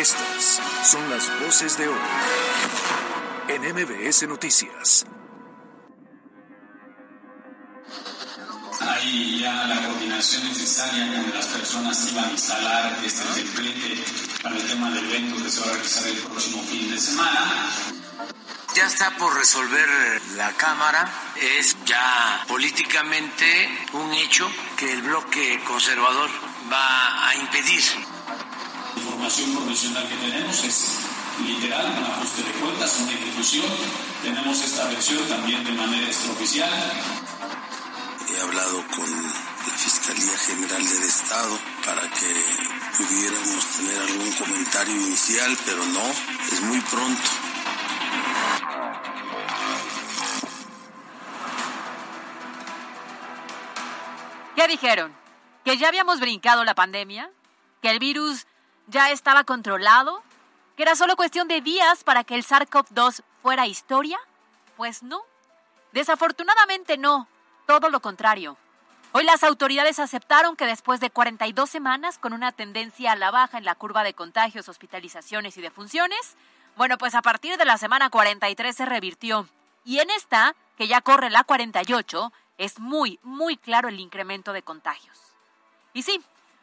Estas son las voces de hoy en MBS Noticias. Hay ya la coordinación necesaria con las personas que van a instalar este templete para el tema del evento que se va a realizar el próximo fin de semana. Ya está por resolver la Cámara. Es ya políticamente un hecho que el bloque conservador va a impedir. La información profesional que tenemos es literal, un ajuste de cuentas, una ejecución. Tenemos esta versión también de manera extraoficial. He hablado con la Fiscalía General del Estado para que pudiéramos tener algún comentario inicial, pero no, es muy pronto. ¿Qué dijeron? ¿Que ya habíamos brincado la pandemia? ¿Que el virus ya estaba controlado? ¿Que era solo cuestión de días para que el SARS-CoV-2 fuera historia? Pues no. Desafortunadamente no. Todo lo contrario. Hoy las autoridades aceptaron que después de 42 semanas, con una tendencia a la baja en la curva de contagios, hospitalizaciones y defunciones, bueno, pues a partir de la semana 43 se revirtió. Y en esta, que ya corre la 48, es muy, muy claro el incremento de contagios. Y sí,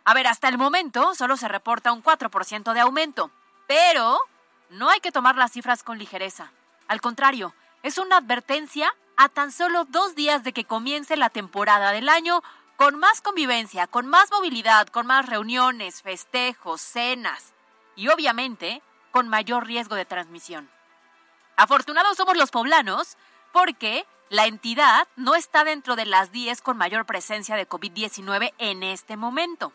a ver, hasta el momento solo se reporta un 4% de aumento, pero no hay que tomar las cifras con ligereza. Al contrario, es una advertencia a tan solo dos días de que comience la temporada del año con más convivencia, con más movilidad, con más reuniones, festejos, cenas y obviamente con mayor riesgo de transmisión. Afortunados somos los poblanos porque la entidad no está dentro de las 10 con mayor presencia de COVID-19 en este momento,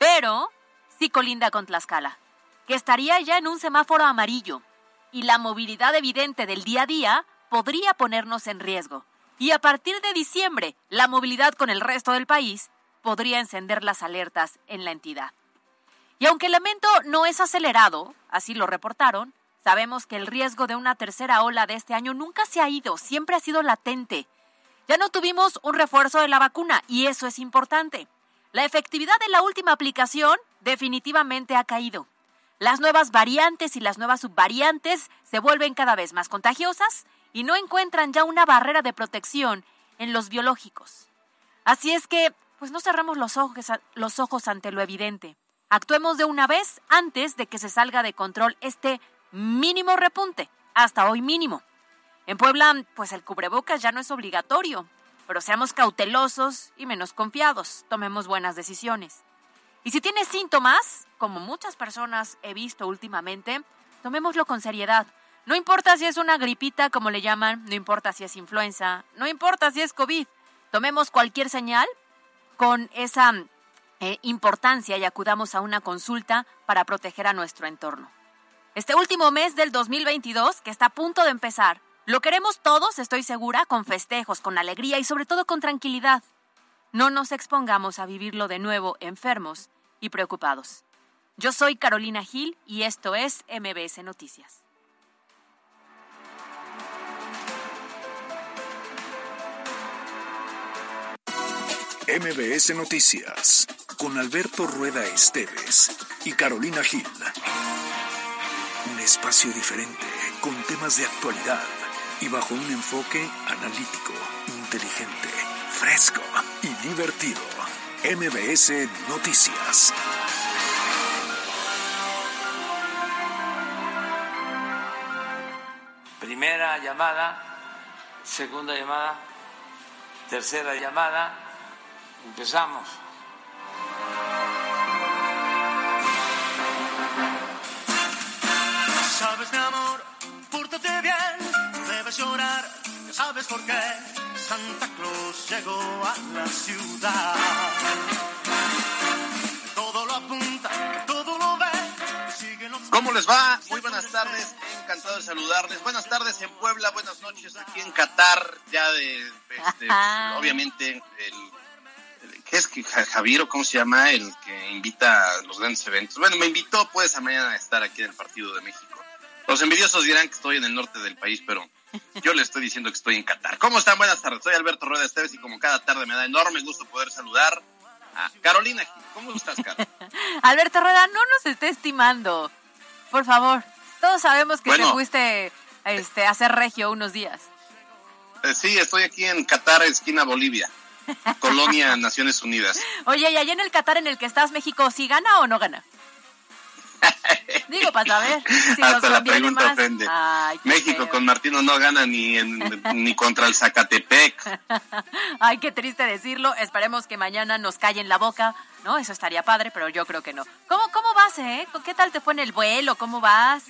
pero sí colinda con Tlaxcala, que estaría ya en un semáforo amarillo y la movilidad evidente del día a día podría ponernos en riesgo. Y a partir de diciembre, la movilidad con el resto del país podría encender las alertas en la entidad. Y aunque el lamento no es acelerado, así lo reportaron, sabemos que el riesgo de una tercera ola de este año nunca se ha ido, siempre ha sido latente. Ya no tuvimos un refuerzo de la vacuna y eso es importante. La efectividad de la última aplicación definitivamente ha caído. Las nuevas variantes y las nuevas subvariantes se vuelven cada vez más contagiosas y no encuentran ya una barrera de protección en los biológicos. Así es que, pues no cerramos los ojos, los ojos ante lo evidente. Actuemos de una vez antes de que se salga de control este mínimo repunte, hasta hoy mínimo. En Puebla, pues el cubrebocas ya no es obligatorio, pero seamos cautelosos y menos confiados, tomemos buenas decisiones. Y si tienes síntomas, como muchas personas he visto últimamente, tomémoslo con seriedad. No importa si es una gripita, como le llaman, no importa si es influenza, no importa si es COVID. Tomemos cualquier señal con esa eh, importancia y acudamos a una consulta para proteger a nuestro entorno. Este último mes del 2022, que está a punto de empezar, lo queremos todos, estoy segura, con festejos, con alegría y sobre todo con tranquilidad. No nos expongamos a vivirlo de nuevo enfermos y preocupados. Yo soy Carolina Gil y esto es MBS Noticias. MBS Noticias con Alberto Rueda Esteves y Carolina Gil. Un espacio diferente con temas de actualidad y bajo un enfoque analítico, inteligente, fresco y divertido. MBS Noticias. Primera llamada, segunda llamada, tercera llamada. Empezamos. Ya sabes por qué. Santa Claus llegó a la ciudad. Todo lo apunta, todo lo ve. ¿Cómo les va? Muy buenas tardes, encantado de saludarles. Buenas tardes en Puebla, buenas noches aquí en Qatar, ya de, este, obviamente, el, el- ¿qué es que Ja- Javier o cómo se llama? El que invita a los grandes eventos. Bueno, me invitó pues a mañana a estar aquí en el Partido de México. Los envidiosos dirán que estoy en el norte del país, pero yo le estoy diciendo que estoy en Qatar. ¿Cómo están? Buenas tardes, soy Alberto Rueda Esteves y como cada tarde me da enorme gusto poder saludar a Carolina. ¿Cómo estás, Carol? Alberto Rueda, no nos esté estimando. por favor. Todos sabemos que te fuiste este, a hacer regio unos días. Eh, sí, estoy aquí en Qatar, esquina Bolivia. Colonia Naciones Unidas. Oye, y allá en el Qatar en el que estás, México, ¿sí gana o no gana? Digo, para saber si Hasta la pregunta ofende. México con Martino no gana ni, ni contra el Zacatepec. Ay, qué triste decirlo. Esperemos que mañana nos calle en la boca, ¿no? Eso estaría padre, pero yo creo que no. ¿Cómo, cómo vas, eh? ¿Qué tal te fue en el vuelo? ¿Cómo vas?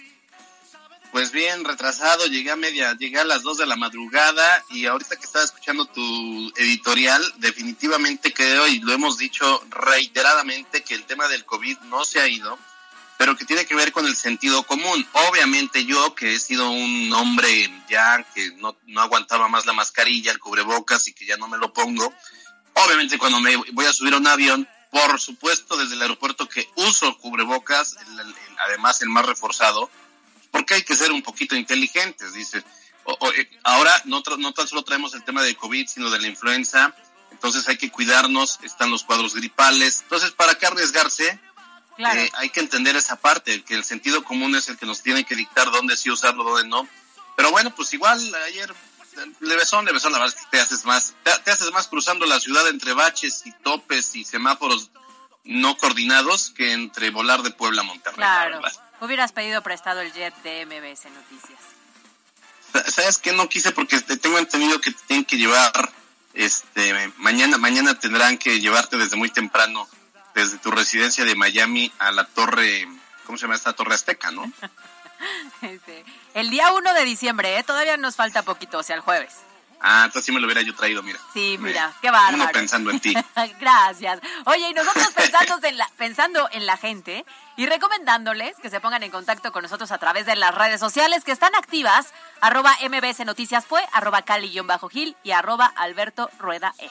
Pues bien, retrasado, llegué a media, llegué a las 2 de la madrugada y ahorita que estaba escuchando tu editorial, definitivamente creo y lo hemos dicho reiteradamente que el tema del COVID no se ha ido, pero que tiene que ver con el sentido común. Obviamente yo, que he sido un hombre ya que no, no aguantaba más la mascarilla, el cubrebocas y que ya no me lo pongo, obviamente cuando me voy a subir a un avión, por supuesto desde el aeropuerto que uso cubrebocas, además el más reforzado, porque hay que ser un poquito inteligentes, dice. Eh, ahora no, no tan solo traemos el tema de COVID, sino de la influenza, entonces hay que cuidarnos, están los cuadros gripales, entonces ¿para qué arriesgarse? Eh, hay que entender esa parte, que el sentido común es el que nos tiene que dictar dónde sí usarlo, dónde no. Pero bueno, pues igual ayer levesón, levesón, la verdad es que te haces más, te, haces más cruzando la ciudad entre baches y topes y semáforos no coordinados que entre volar de Puebla a Monterrey. Claro. Hubieras pedido prestado el jet de MBS Noticias. ¿Sabes qué? No quise porque tengo entendido que te tienen que llevar, este, mañana, mañana tendrán que llevarte desde muy temprano, desde tu residencia de Miami a la torre, ¿cómo se llama esta torre azteca, no? El día 1 de diciembre, ¿eh? Todavía nos falta poquito, o sea, el jueves. Ah, entonces sí me lo hubiera yo traído, mira. Sí, mira, qué bárbaro. Uno pensando en ti. Gracias. Oye, y nosotros pensando en, la, pensando en la gente y recomendándoles que se pongan en contacto con nosotros a través de las redes sociales que están activas, arroba mbs noticias fue, arroba cali-gil y arroba alberto rueda e.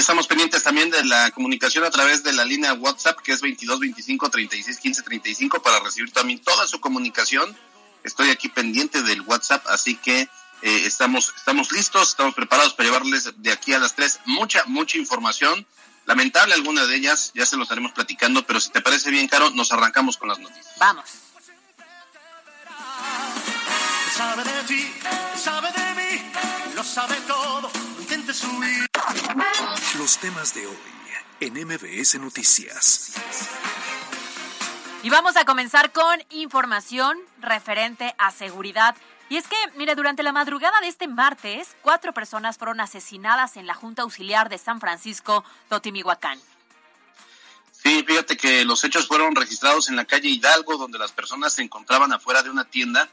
Estamos pendientes también de la comunicación a través de la línea WhatsApp que es 22 25 36 15 35 para recibir también toda su comunicación. Estoy aquí pendiente del WhatsApp, así que eh, estamos, estamos listos, estamos preparados para llevarles de aquí a las tres mucha, mucha información. Lamentable alguna de ellas, ya se lo estaremos platicando, pero si te parece bien, Caro, nos arrancamos con las noticias. Vamos. Sabe de ti, sabe de mí, lo sabe todo, Los temas de hoy en MBS Noticias. Y vamos a comenzar con información referente a seguridad y es que, mire, durante la madrugada de este martes, cuatro personas fueron asesinadas en la Junta Auxiliar de San Francisco, Totimihuacán. Sí, fíjate que los hechos fueron registrados en la calle Hidalgo, donde las personas se encontraban afuera de una tienda,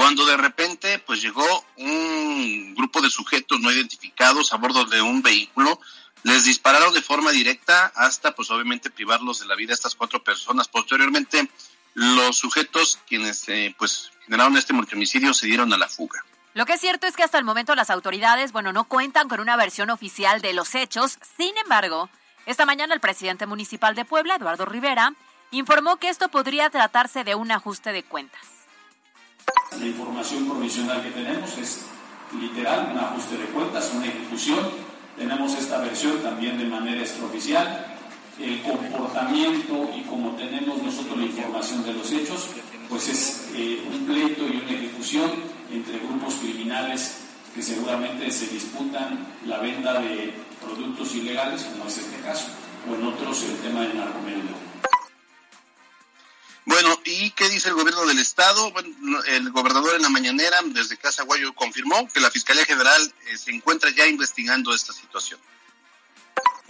cuando de repente pues llegó un grupo de sujetos no identificados a bordo de un vehículo, les dispararon de forma directa hasta pues obviamente privarlos de la vida a estas cuatro personas. Posteriormente los sujetos quienes eh, pues generaron este multihomicidio se dieron a la fuga. Lo que es cierto es que hasta el momento las autoridades, bueno, no cuentan con una versión oficial de los hechos. Sin embargo, esta mañana el presidente municipal de Puebla, Eduardo Rivera, informó que esto podría tratarse de un ajuste de cuentas. La información provisional que tenemos es literal, un ajuste de cuentas, una ejecución. Tenemos esta versión también de manera extraoficial el comportamiento y como tenemos nosotros la información de los hechos, pues es eh, un pleito y una ejecución entre grupos criminales que seguramente se disputan la venta de productos ilegales, como es este caso, o en otros el tema del narcomenudeo. ¿Y qué dice el gobierno del estado? El gobernador en la mañanera desde Casa Guayo confirmó que la Fiscalía General eh, se encuentra ya investigando esta situación.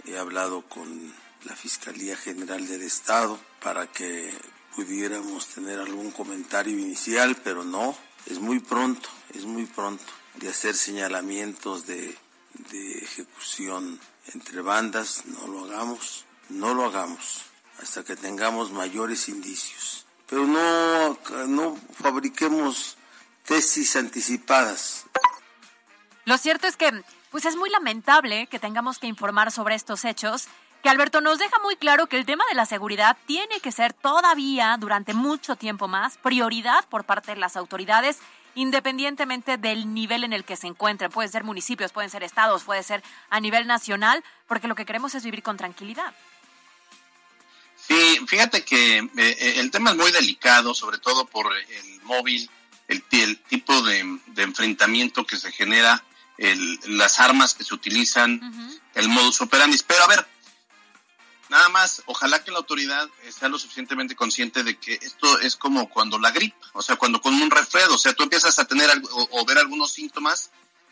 He hablado con la Fiscalía General del Estado para que pudiéramos tener algún comentario inicial, pero no, es muy pronto, es muy pronto de hacer señalamientos de ejecución entre bandas, no lo hagamos, no lo hagamos hasta que tengamos mayores indicios. Pero no, no fabriquemos tesis anticipadas. Lo cierto es que pues es muy lamentable que tengamos que informar sobre estos hechos que Alberto nos deja muy claro que el tema de la seguridad tiene que ser todavía durante mucho tiempo más prioridad por parte de las autoridades independientemente del nivel en el que se encuentren. Pueden ser municipios, pueden ser estados, puede ser a nivel nacional, porque lo que queremos es vivir con tranquilidad. Sí, fíjate que eh, eh, el tema es muy delicado, sobre todo por el móvil, el, tipo de, enfrentamiento que se genera, las armas que se utilizan, el modus operandi. Pero a ver, nada más, ojalá que la autoridad sea lo suficientemente consciente de que esto es como cuando la gripe, o sea, cuando con un resfriado, o sea, tú empiezas a tener o ver algunos síntomas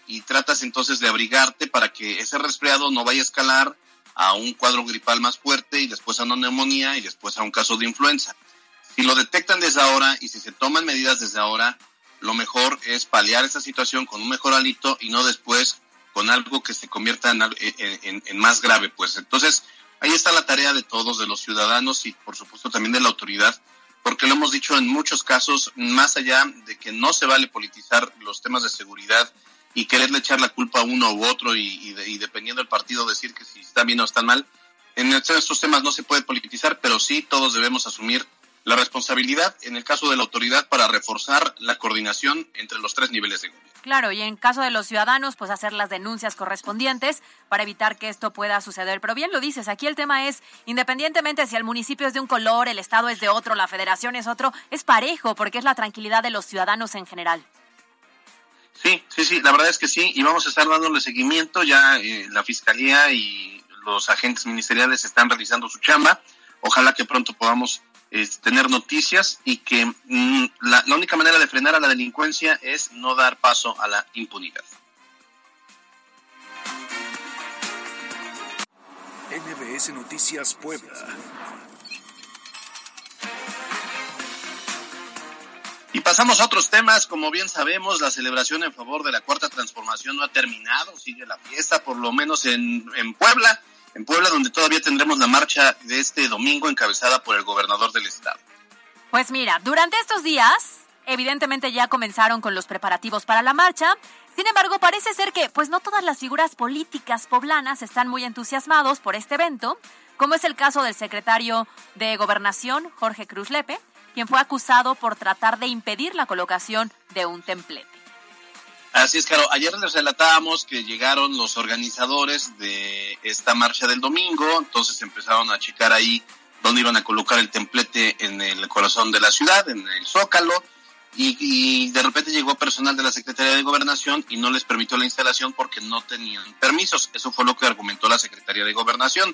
y tratas entonces de abrigarte para que ese resfriado no vaya a escalar a un cuadro gripal más fuerte y después a una neumonía y después a un caso de influenza. Si lo detectan desde ahora y si se toman medidas desde ahora, lo mejor es paliar esa situación con un mejor alito y no después con algo que se convierta en, en, más grave. Pues entonces, ahí está la tarea de todos, de los ciudadanos y por supuesto también de la autoridad, porque lo hemos dicho en muchos casos, más allá de que no se vale politizar los temas de seguridad y quererle echar la culpa a uno u otro y, dependiendo del partido decir que si está bien o está mal. En estos temas no se puede politizar, pero sí todos debemos asumir la responsabilidad en el caso de la autoridad para reforzar la coordinación entre los tres niveles de gobierno. Claro, y en caso de los ciudadanos, pues hacer las denuncias correspondientes para evitar que esto pueda suceder. Pero bien lo dices, aquí el tema es, independientemente si el municipio es de un color, el estado es de otro, la federación es otro, es parejo porque es la tranquilidad de los ciudadanos en general. Sí, sí, sí, la verdad es que sí, y vamos a estar dándole seguimiento, ya eh, la Fiscalía y los agentes ministeriales están realizando su chamba, ojalá que pronto podamos este, tener noticias y que mm, la, la única manera de frenar a la delincuencia es no dar paso a la impunidad. NBS Noticias Puebla. Y pasamos a otros temas. Como bien sabemos, la celebración en favor de la cuarta transformación no ha terminado. Sigue la fiesta, por lo menos en, en Puebla. En Puebla, donde todavía tendremos la marcha de este domingo encabezada por el gobernador del estado. Pues mira, durante estos días, evidentemente ya comenzaron con los preparativos para la marcha. Sin embargo, parece ser que pues no todas las figuras políticas poblanas están muy entusiasmados por este evento, como es el caso del secretario de Gobernación, Jorge Cruz Lepe, quien fue acusado por tratar de impedir la colocación de un templete. Así es, claro. Ayer les relatábamos que llegaron los organizadores de esta marcha del domingo, entonces empezaron a checar ahí dónde iban a colocar el templete en el corazón de la ciudad, en el Zócalo, y, de repente llegó personal de la Secretaría de Gobernación y no les permitió la instalación porque no tenían permisos. Eso fue lo que argumentó la Secretaría de Gobernación.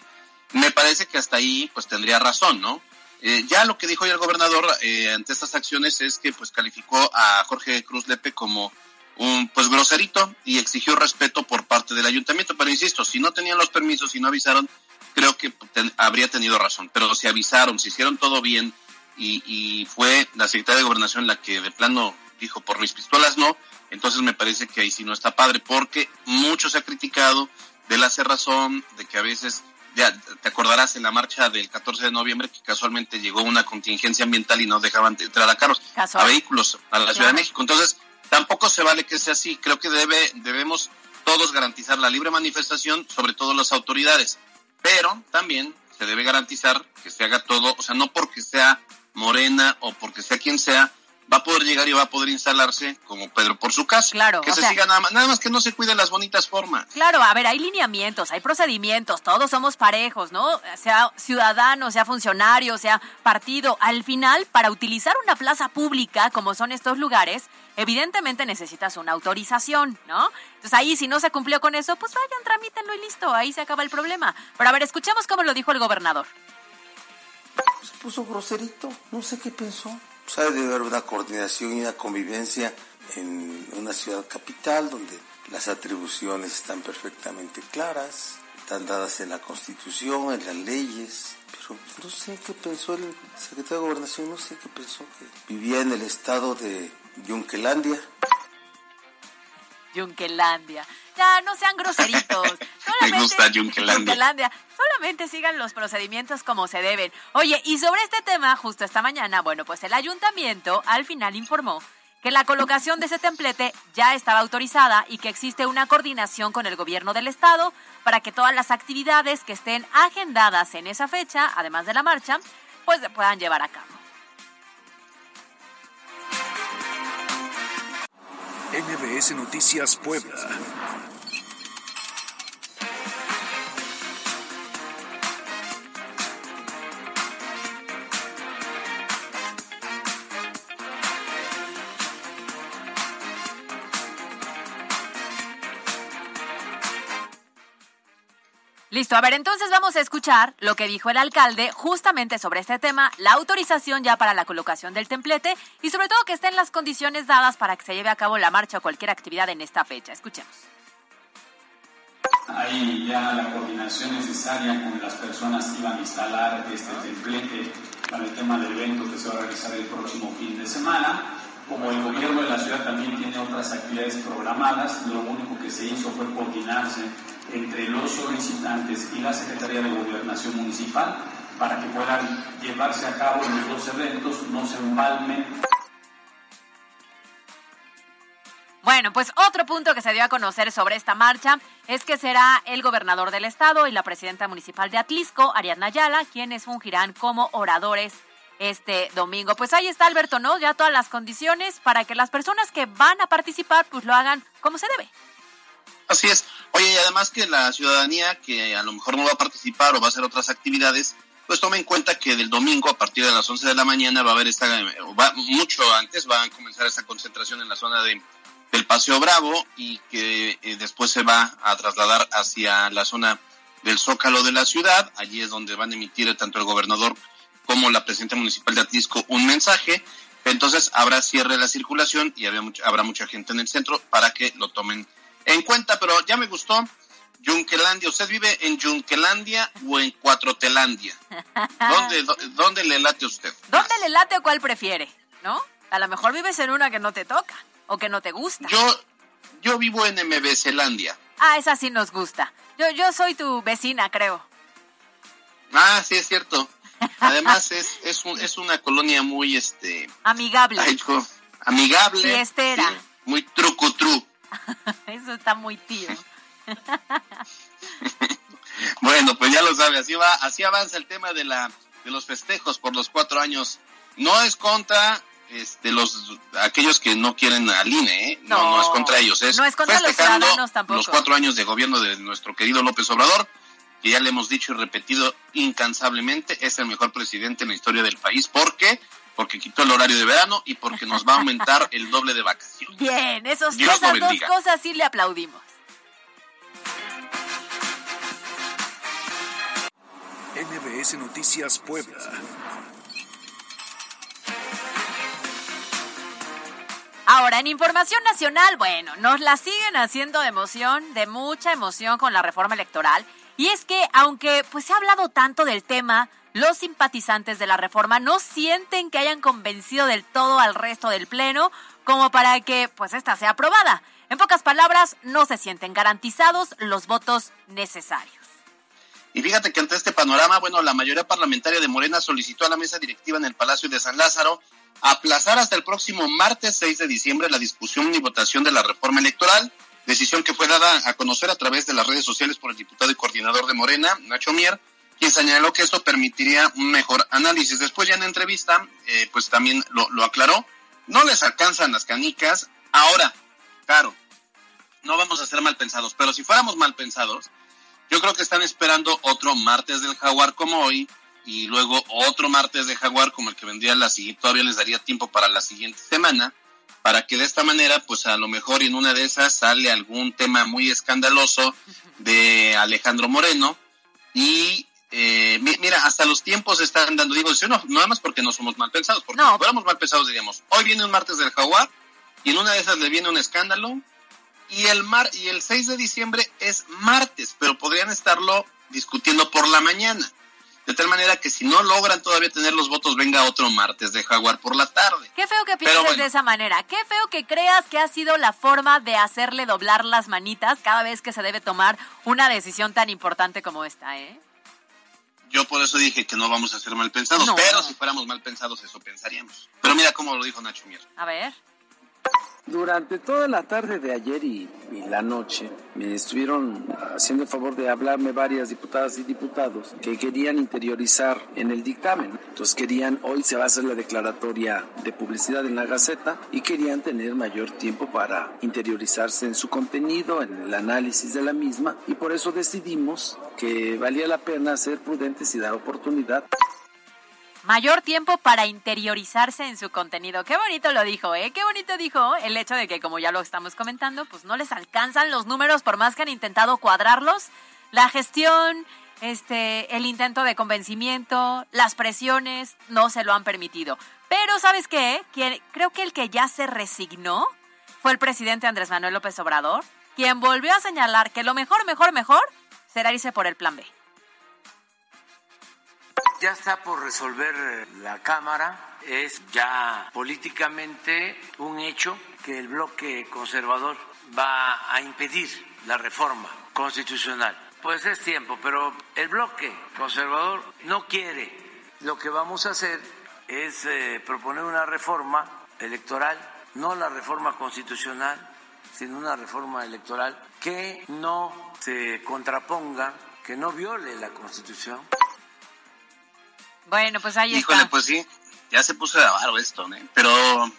Me parece que hasta ahí pues tendría razón, ¿no? Eh, ya lo que dijo hoy el gobernador eh, ante estas acciones es que pues calificó a Jorge Cruz Lepe como un pues groserito y exigió respeto por parte del ayuntamiento. Pero insisto, si no tenían los permisos y no avisaron, creo que habría tenido razón. Pero si avisaron, si hicieron todo bien y, y fue la secretaria de gobernación la que de plano dijo por mis pistolas no, entonces me parece que ahí sí no está padre porque mucho se ha criticado de la cerrazón, de que a veces ya te acordarás en la marcha del 14 de noviembre que casualmente llegó una contingencia ambiental y no dejaban entrar a carros, a vehículos a la Ciudad de México. Entonces, tampoco se vale que sea así. Creo que debe, debemos todos garantizar la libre manifestación, sobre todo las autoridades. Pero también se debe garantizar que se haga todo, o sea, no porque sea Morena o porque sea quien sea, va a poder llegar y va a poder instalarse como Pedro por su casa. Claro. Que se siga nada más, nada más que no se cuiden las bonitas formas. Claro, a ver, hay lineamientos, hay procedimientos, todos somos parejos, ¿no? Sea ciudadano, sea funcionario, sea partido. Al final, para utilizar una plaza pública como son estos lugares, evidentemente necesitas una autorización, ¿no? Entonces ahí, si no se cumplió con eso, pues vayan, tramítenlo y listo, ahí se acaba el problema. Pero a ver, escuchemos cómo lo dijo el gobernador. Se puso groserito, no sé qué pensó pues debe haber una coordinación y una convivencia en una ciudad capital donde las atribuciones están perfectamente claras, están dadas en la Constitución, en las leyes, pero no sé qué pensó el secretario de Gobernación, no sé qué pensó, que vivía en el estado de Yunquelandia. Yunquelandia. Ya, no sean groseritos. Me gusta Yunquelandia. Solamente sigan los procedimientos como se deben. Oye, y sobre este tema, justo esta mañana, bueno, pues el ayuntamiento al final informó que la colocación de ese templete ya estaba autorizada y que existe una coordinación con el gobierno del estado para que todas las actividades que estén agendadas en esa fecha, además de la marcha, pues se puedan llevar a cabo. NBS Noticias Puebla. Listo, a ver, entonces vamos a escuchar lo que dijo el alcalde justamente sobre este tema, la autorización ya para la colocación del templete y sobre todo que estén las condiciones dadas para que se lleve a cabo la marcha o cualquier actividad en esta fecha. Escuchemos. Hay ya la coordinación necesaria con las personas que iban a instalar este templete para el tema del evento que se va a realizar el próximo fin de semana. Como el gobierno de la ciudad también tiene otras actividades programadas, lo único que se hizo fue coordinarse entre los solicitantes y la Secretaría de Gobernación Municipal para que puedan llevarse a cabo los dos eventos, no se empalmen. Bueno, pues otro punto que se dio a conocer sobre esta marcha es que será el gobernador del estado y la presidenta municipal de Atlisco, Ariadna Ayala, quienes fungirán como oradores este domingo. Pues ahí está Alberto, ¿no? Ya todas las condiciones para que las personas que van a participar pues lo hagan como se debe. Así es. Oye, y además que la ciudadanía que a lo mejor no va a participar o va a hacer otras actividades, pues tome en cuenta que del domingo a partir de las 11 de la mañana va a haber esta, va, mucho antes va a comenzar esta concentración en la zona de, del Paseo Bravo y que eh, después se va a trasladar hacia la zona del Zócalo de la ciudad. Allí es donde van a emitir tanto el gobernador como la presidenta municipal de Atlisco un mensaje. Entonces habrá cierre de la circulación y habrá mucha, habrá mucha gente en el centro para que lo tomen en cuenta, pero ya me gustó. Yunquelandia, ¿usted vive en Yunquelandia o en Cuatrotelandia? ¿Dónde, ¿Dónde le late usted? ¿Dónde le late o cuál prefiere? ¿No? A lo mejor vives en una que no te toca o que no te gusta. Yo, yo vivo en MBClandia. Ah, esa sí nos gusta. Yo, yo soy tu vecina, creo. Ah, sí, es cierto. Además, es, es, un, es una colonia muy, este... Amigable. amigable. Fiestera. Sí, muy trucutru. Eso está muy tío. bueno, pues ya lo sabe, así va, así avanza el tema de la de los festejos por los cuatro años. No es contra este, los aquellos que no quieren al INE, ¿eh? no, no, es contra ellos, es, no es contra festejando los cuatro años de gobierno de nuestro querido López Obrador, que ya le hemos dicho y repetido incansablemente, es el mejor presidente en la historia del país, porque porque quitó el horario de verano y porque nos va a aumentar el doble de vacaciones. Bien, esos, esas dos cosas sí le aplaudimos. NBS Noticias Puebla. Ahora, en información nacional, bueno, nos la siguen haciendo de emoción, de mucha emoción con la reforma electoral. Y es que, aunque pues se ha hablado tanto del tema, los simpatizantes de la reforma no sienten que hayan convencido del todo al resto del Pleno como para que pues esta sea aprobada. En pocas palabras, no se sienten garantizados los votos necesarios. Y fíjate que ante este panorama, bueno, la mayoría parlamentaria de Morena solicitó a la mesa directiva en el Palacio de San Lázaro aplazar hasta el próximo martes 6 de diciembre la discusión y votación de la reforma electoral, decisión que fue dada a conocer a través de las redes sociales por el diputado y coordinador de Morena, Nacho Mier, quien señaló que esto permitiría un mejor análisis. Después ya en entrevista, eh, pues también lo, lo aclaró. No les alcanzan las canicas. Ahora, claro, no vamos a ser mal pensados, pero si fuéramos mal pensados, yo creo que están esperando otro martes del jaguar como hoy y luego otro martes de jaguar como el que vendría la siguiente, todavía les daría tiempo para la siguiente semana, para que de esta manera, pues a lo mejor en una de esas sale algún tema muy escandaloso de Alejandro Moreno y eh, mira, hasta los tiempos están dando, digo, no, no nada más porque no somos mal pensados, porque si fuéramos mal pensados diríamos, hoy viene un martes del jaguar y en una de esas le viene un escándalo y el mar y el 6 de diciembre es martes, pero podrían estarlo discutiendo por la mañana. De tal manera que si no logran todavía tener los votos, venga otro martes de Jaguar por la tarde. Qué feo que pienses de esa manera. Qué feo que creas que ha sido la forma de hacerle doblar las manitas cada vez que se debe tomar una decisión tan importante como esta, ¿eh? Yo por eso dije que no vamos a ser mal pensados, pero si fuéramos mal pensados eso pensaríamos. Pero mira cómo lo dijo Nacho Mier. A ver. Durante toda la tarde de ayer y, la noche me estuvieron haciendo el favor de hablarme varias diputadas y diputados que querían interiorizar en el dictamen. Entonces querían, hoy se va a hacer la declaratoria de publicidad en la Gaceta y querían tener mayor tiempo para interiorizarse en su contenido, en el análisis de la misma y por eso decidimos que valía la pena ser prudentes y dar oportunidad mayor tiempo para interiorizarse en su contenido. Qué bonito lo dijo, ¿eh? Qué bonito dijo el hecho de que, como ya lo estamos comentando, pues no les alcanzan los números por más que han intentado cuadrarlos. La gestión, este, el intento de convencimiento, las presiones no se lo han permitido. Pero ¿sabes qué? creo que el que ya se resignó fue el presidente Andrés Manuel López Obrador, quien volvió a señalar que lo mejor, mejor, mejor será irse por el plan B. Ya está por resolver la Cámara, es ya políticamente un hecho que el bloque conservador va a impedir la reforma constitucional. Pues es tiempo, pero el bloque conservador no quiere. Lo que vamos a hacer es eh, proponer una reforma electoral, no la reforma constitucional, sino una reforma electoral que no se contraponga, que no viole la Constitución. Bueno, pues ahí Híjole, pues sí, ya se puso de avaro esto, ¿no? Pero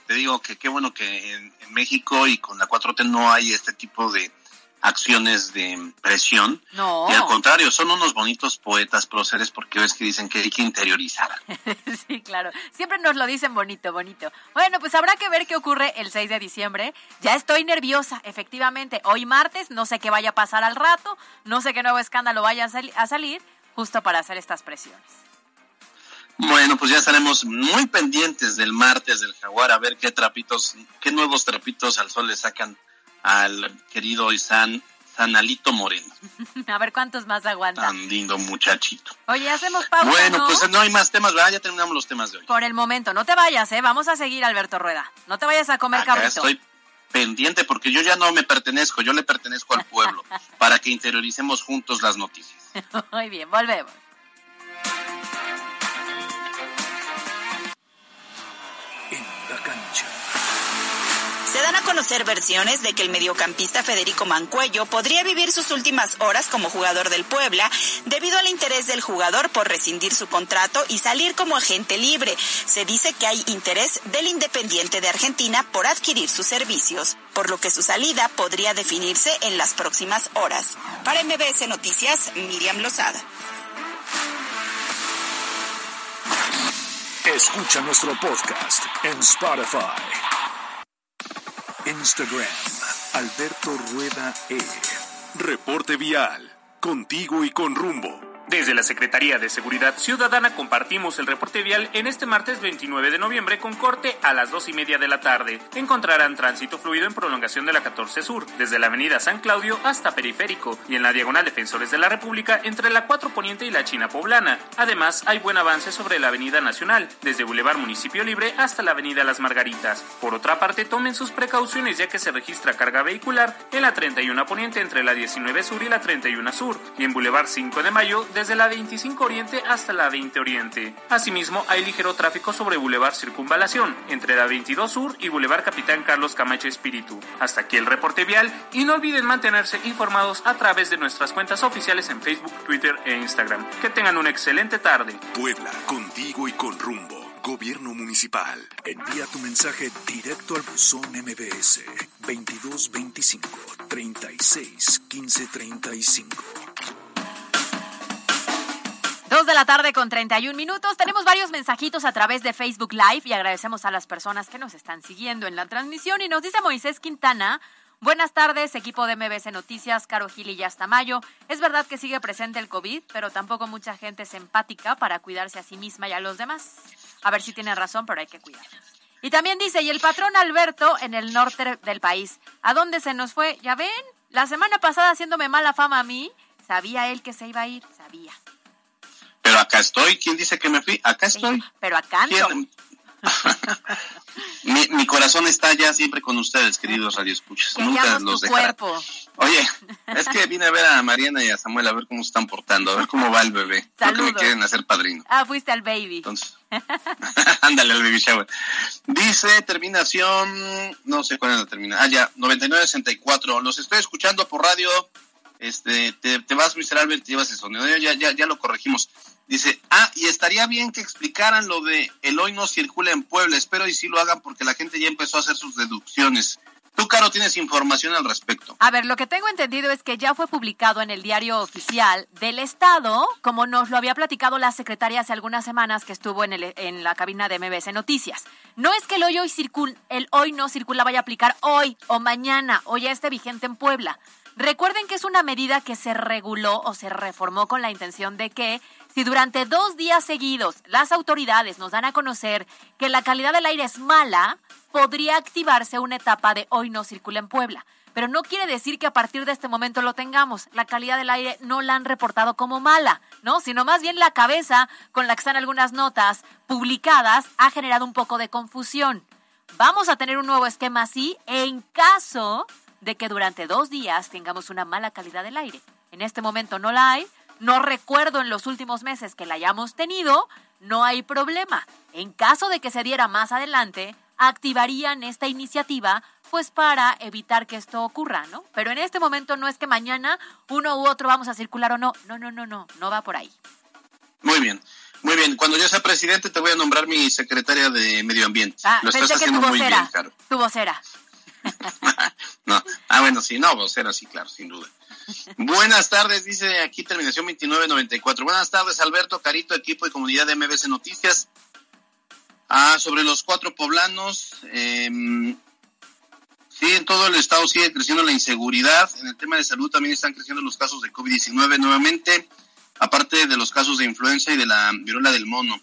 te digo que qué bueno que en, México y con la 4T no hay este tipo de acciones de presión. No. Y al contrario, son unos bonitos poetas próceres porque ves que dicen que hay que interiorizar. sí, claro. Siempre nos lo dicen bonito, bonito. Bueno, pues habrá que ver qué ocurre el 6 de diciembre. Ya estoy nerviosa, efectivamente. Hoy martes, no sé qué vaya a pasar al rato, no sé qué nuevo escándalo vaya a salir, justo para hacer estas presiones. Bueno, pues ya estaremos muy pendientes del martes del jaguar a ver qué trapitos, qué nuevos trapitos al sol le sacan al querido Isan Sanalito Moreno. A ver cuántos más aguanta. Tan lindo muchachito. Oye, hacemos pausa. Bueno, pues no hay más temas, ¿verdad? Ya terminamos los temas de hoy. Por el momento, no te vayas, ¿eh? Vamos a seguir, Alberto Rueda. No te vayas a comer Acá Estoy pendiente porque yo ya no me pertenezco, yo le pertenezco al pueblo para que interioricemos juntos las noticias. Muy bien, volvemos. Se dan a conocer versiones de que el mediocampista Federico Mancuello podría vivir sus últimas horas como jugador del Puebla debido al interés del jugador por rescindir su contrato y salir como agente libre. Se dice que hay interés del Independiente de Argentina por adquirir sus servicios, por lo que su salida podría definirse en las próximas horas. Para MBS Noticias, Miriam Lozada. Escucha nuestro podcast en Spotify. Instagram, Alberto Rueda E. Reporte vial, contigo y con rumbo. Desde la Secretaría de Seguridad Ciudadana compartimos el reporte vial en este martes 29 de noviembre con corte a las dos y media de la tarde. Encontrarán tránsito fluido en prolongación de la 14 Sur, desde la avenida San Claudio hasta Periférico y en la diagonal Defensores de la República entre la 4 Poniente y la China Poblana. Además, hay buen avance sobre la avenida Nacional, desde Boulevard Municipio Libre hasta la avenida Las Margaritas. Por otra parte, tomen sus precauciones ya que se registra carga vehicular en la 31 Poniente entre la 19 Sur y la 31 Sur y en Boulevard 5 de Mayo desde la 25 Oriente hasta la 20 Oriente. Asimismo, hay ligero tráfico sobre Boulevard Circunvalación, entre la 22 Sur y Boulevard Capitán Carlos Camacho Espíritu. Hasta aquí el reporte vial y no olviden mantenerse informados a través de nuestras cuentas oficiales en Facebook, Twitter e Instagram. Que tengan una excelente tarde. Puebla, contigo y con rumbo. Gobierno Municipal. Envía tu mensaje directo al buzón MBS 2225 36 15 35. Dos de la tarde con 31 minutos. Tenemos varios mensajitos a través de Facebook Live y agradecemos a las personas que nos están siguiendo en la transmisión. Y nos dice Moisés Quintana. Buenas tardes, equipo de MBC Noticias, Caro Gil y Yastamayo. Es verdad que sigue presente el COVID, pero tampoco mucha gente es empática para cuidarse a sí misma y a los demás. A ver si tiene razón, pero hay que cuidarnos. Y también dice, y el patrón Alberto en el norte del país, ¿a dónde se nos fue? ¿Ya ven? La semana pasada haciéndome mala fama a mí, sabía él que se iba a ir, sabía. Pero acá estoy. ¿Quién dice que me fui? Acá estoy. pero acá no. mi, mi, corazón está ya siempre con ustedes, queridos radioescuchas. Nunca los cuerpo. Oye, es que vine a ver a Mariana y a Samuel a ver cómo se están portando, a ver cómo va el bebé. Creo que me quieren hacer padrino. Ah, fuiste al baby. Entonces, ándale al baby shower. Dice terminación, no sé cuál es la terminación. Ah, ya, 9964. Los estoy escuchando por radio. Este, te, te vas, Mr. Albert, te llevas el sonido. Ya, ya, ya lo corregimos. Dice, ah, y estaría bien que explicaran lo de el hoy no circula en Puebla. Espero y sí lo hagan porque la gente ya empezó a hacer sus deducciones. Tú, Caro, tienes información al respecto. A ver, lo que tengo entendido es que ya fue publicado en el diario oficial del Estado, como nos lo había platicado la secretaria hace algunas semanas que estuvo en, el, en la cabina de MBC Noticias. No es que el hoy, hoy, circula, el hoy no circula vaya a aplicar hoy o mañana o ya esté vigente en Puebla Recuerden que es una medida que se reguló o se reformó con la intención de que si durante dos días seguidos las autoridades nos dan a conocer que la calidad del aire es mala, podría activarse una etapa de hoy no circula en Puebla. Pero no quiere decir que a partir de este momento lo tengamos. La calidad del aire no la han reportado como mala, ¿no? Sino más bien la cabeza con la que están algunas notas publicadas ha generado un poco de confusión. Vamos a tener un nuevo esquema así en caso de que durante dos días tengamos una mala calidad del aire. En este momento no la hay, no recuerdo en los últimos meses que la hayamos tenido, no hay problema. En caso de que se diera más adelante, activarían esta iniciativa pues para evitar que esto ocurra, ¿no? Pero en este momento no es que mañana uno u otro vamos a circular o no. No, no, no, no, no va por ahí. Muy bien. Muy bien, cuando yo sea presidente te voy a nombrar mi secretaria de Medio Ambiente. Ah, Lo estás haciendo muy bien, Caro. Tu vocera. no. Ah, bueno, sí, no, vocera, sí, claro, sin duda. Buenas tardes, dice aquí terminación 2994. Buenas tardes, Alberto, Carito, equipo y comunidad de MBC Noticias. Ah, sobre los cuatro poblanos, eh, sí, en todo el estado sigue creciendo la inseguridad. En el tema de salud también están creciendo los casos de COVID-19 nuevamente, aparte de los casos de influenza y de la viruela del mono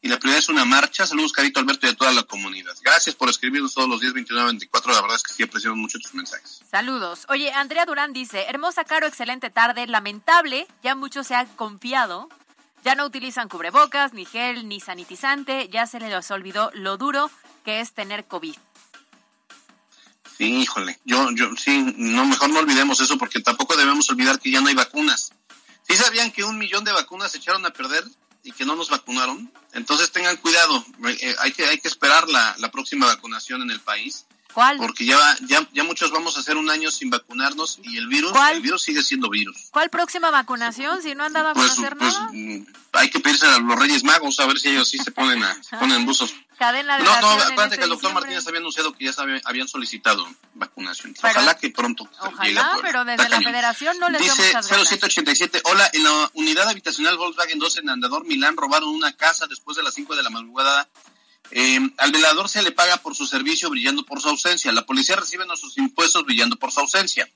y la prioridad es una marcha. Saludos, Carito Alberto y a toda la comunidad. Gracias por escribirnos todos los días 29 24. La verdad es que sí apreciamos mucho tus mensajes. Saludos. Oye, Andrea Durán dice, hermosa, Caro, excelente tarde. Lamentable, ya muchos se han confiado. Ya no utilizan cubrebocas, ni gel, ni sanitizante. Ya se les olvidó lo duro que es tener COVID. Sí, híjole. Yo, yo, sí, no, mejor no olvidemos eso porque tampoco debemos olvidar que ya no hay vacunas. ¿Sí sabían que un millón de vacunas se echaron a perder? Y que no nos vacunaron. Entonces tengan cuidado, eh, hay, que, hay que esperar la, la próxima vacunación en el país. ¿Cuál? Porque ya, ya, ya muchos vamos a hacer un año sin vacunarnos y el virus, el virus sigue siendo virus. ¿Cuál próxima vacunación si no han dado a pues, conocer pues, nada? Mm, hay que pedirse a los Reyes Magos a ver si ellos sí se ponen a, se ponen buzos Cadena de no, no, acuérdate este que el doctor Martínez había anunciado que ya habían solicitado vacunación. ojalá que pronto Ojalá, pero desde la federación no les Dice 0787, hola, en la unidad habitacional Volkswagen 2 en Andador, Milán, robaron una casa después de las 5 de la madrugada. Eh, al velador se le paga por su servicio brillando por su ausencia. La policía recibe nuestros impuestos brillando por su ausencia.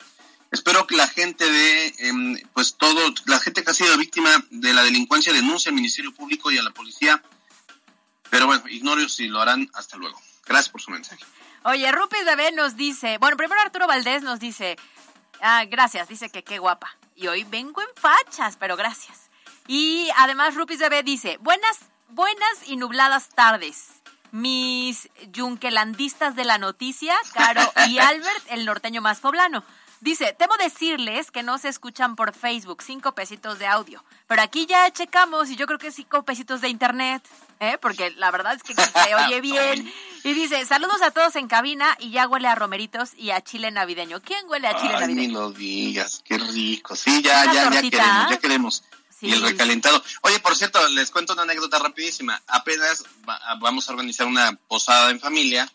Espero que la gente de, em, pues todo, la gente que ha sido víctima de la delincuencia denuncie al Ministerio Público y a la policía pero bueno, ignoro si lo harán. Hasta luego. Gracias por su mensaje. Oye, Rupis Bebé nos dice, bueno, primero Arturo Valdés nos dice, ah, gracias, dice que qué guapa. Y hoy vengo en fachas, pero gracias. Y además Rupis Bebé dice, buenas, buenas y nubladas tardes. Mis yunquelandistas de la noticia, Caro y Albert, el norteño más poblano. Dice, temo decirles que no se escuchan por Facebook, cinco pesitos de audio. Pero aquí ya checamos y yo creo que cinco pesitos de internet, ¿eh? porque la verdad es que se oye bien. Y dice, saludos a todos en cabina y ya huele a romeritos y a chile navideño. ¿Quién huele a chile navideño? Ni lo digas, qué rico. Sí, ya, ya, ya queremos, ya queremos. Y el recalentado. Oye, por cierto, les cuento una anécdota rapidísima. Apenas vamos a organizar una posada en familia